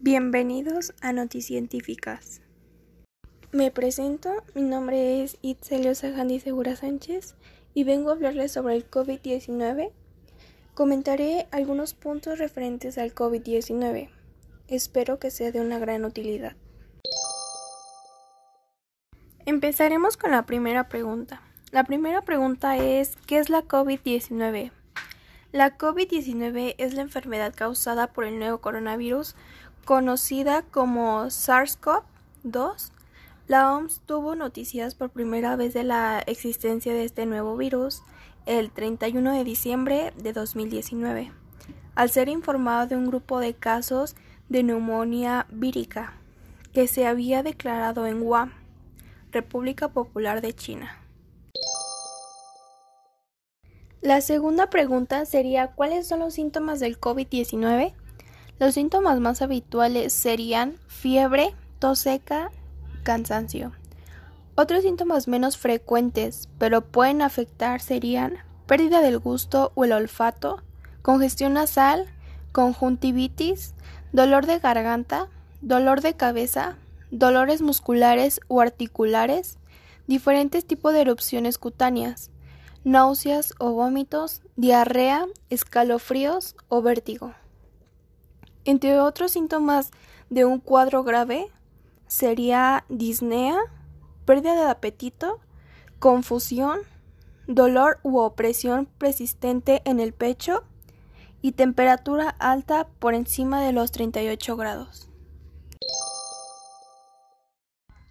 Bienvenidos a Noticientíficas. Me presento, mi nombre es Itzelio Sajandi Segura Sánchez y vengo a hablarles sobre el COVID-19. Comentaré algunos puntos referentes al COVID-19. Espero que sea de una gran utilidad. Empezaremos con la primera pregunta. La primera pregunta es ¿qué es la COVID-19? La COVID-19 es la enfermedad causada por el nuevo coronavirus conocida como SARS-CoV-2. La OMS tuvo noticias por primera vez de la existencia de este nuevo virus el 31 de diciembre de 2019, al ser informado de un grupo de casos de neumonía vírica que se había declarado en Wuhan, República Popular de China. La segunda pregunta sería ¿cuáles son los síntomas del COVID-19? Los síntomas más habituales serían fiebre, tos seca, cansancio. Otros síntomas menos frecuentes, pero pueden afectar, serían pérdida del gusto o el olfato, congestión nasal, conjuntivitis, dolor de garganta, dolor de cabeza, dolores musculares o articulares, diferentes tipos de erupciones cutáneas, náuseas o vómitos, diarrea, escalofríos o vértigo. Entre otros síntomas de un cuadro grave sería disnea, pérdida de apetito, confusión, dolor u opresión persistente en el pecho y temperatura alta por encima de los 38 grados.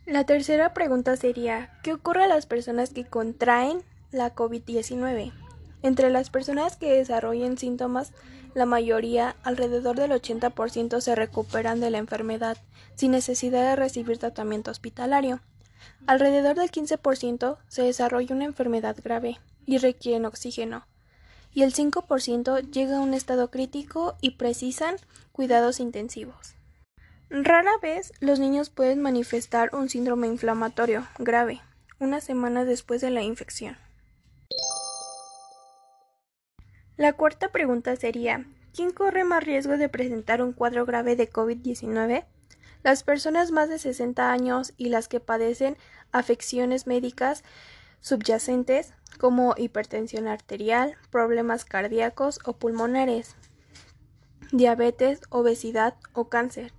La tercera pregunta sería, ¿qué ocurre a las personas que contraen la COVID-19. Entre las personas que desarrollen síntomas, la mayoría, alrededor del 80%, se recuperan de la enfermedad sin necesidad de recibir tratamiento hospitalario. Alrededor del 15% se desarrolla una enfermedad grave y requieren oxígeno. Y el 5% llega a un estado crítico y precisan cuidados intensivos. Rara vez los niños pueden manifestar un síndrome inflamatorio grave, unas semanas después de la infección. La cuarta pregunta sería ¿Quién corre más riesgo de presentar un cuadro grave de COVID-19? Las personas más de 60 años y las que padecen afecciones médicas subyacentes como hipertensión arterial, problemas cardíacos o pulmonares, diabetes, obesidad o cáncer,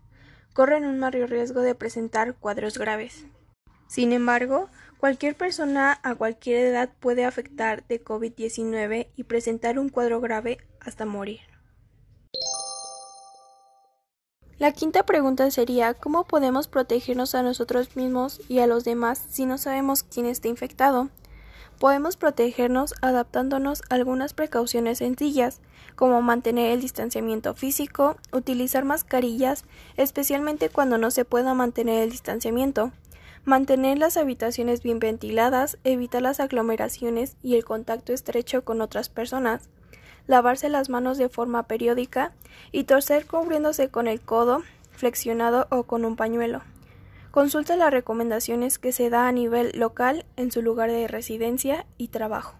corren un mayor riesgo de presentar cuadros graves. Sin embargo, cualquier persona a cualquier edad puede afectar de COVID-19 y presentar un cuadro grave hasta morir. La quinta pregunta sería ¿cómo podemos protegernos a nosotros mismos y a los demás si no sabemos quién está infectado? Podemos protegernos adaptándonos a algunas precauciones sencillas, como mantener el distanciamiento físico, utilizar mascarillas, especialmente cuando no se pueda mantener el distanciamiento, Mantener las habitaciones bien ventiladas, evitar las aglomeraciones y el contacto estrecho con otras personas, lavarse las manos de forma periódica y torcer cubriéndose con el codo flexionado o con un pañuelo. Consulta las recomendaciones que se da a nivel local en su lugar de residencia y trabajo.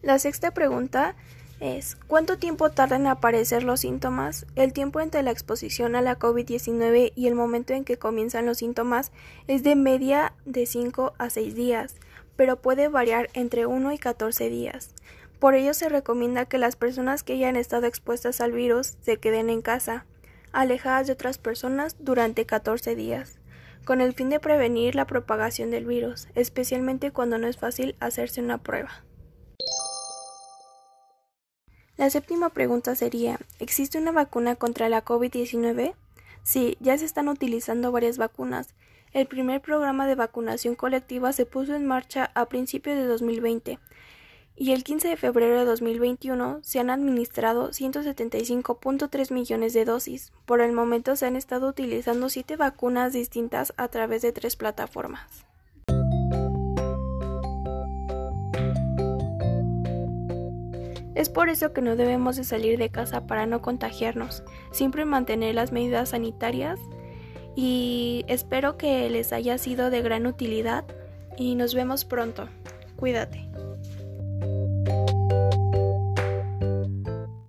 La sexta pregunta es ¿cuánto tiempo tardan en aparecer los síntomas? El tiempo entre la exposición a la COVID-19 y el momento en que comienzan los síntomas es de media de 5 a 6 días, pero puede variar entre 1 y 14 días. Por ello se recomienda que las personas que hayan estado expuestas al virus se queden en casa, alejadas de otras personas durante 14 días, con el fin de prevenir la propagación del virus, especialmente cuando no es fácil hacerse una prueba. La séptima pregunta sería ¿Existe una vacuna contra la COVID-19? Sí, ya se están utilizando varias vacunas. El primer programa de vacunación colectiva se puso en marcha a principios de 2020 y el 15 de febrero de 2021 se han administrado 175.3 millones de dosis. Por el momento se han estado utilizando siete vacunas distintas a través de tres plataformas. Es por eso que no debemos de salir de casa para no contagiarnos, siempre mantener las medidas sanitarias y espero que les haya sido de gran utilidad y nos vemos pronto. Cuídate.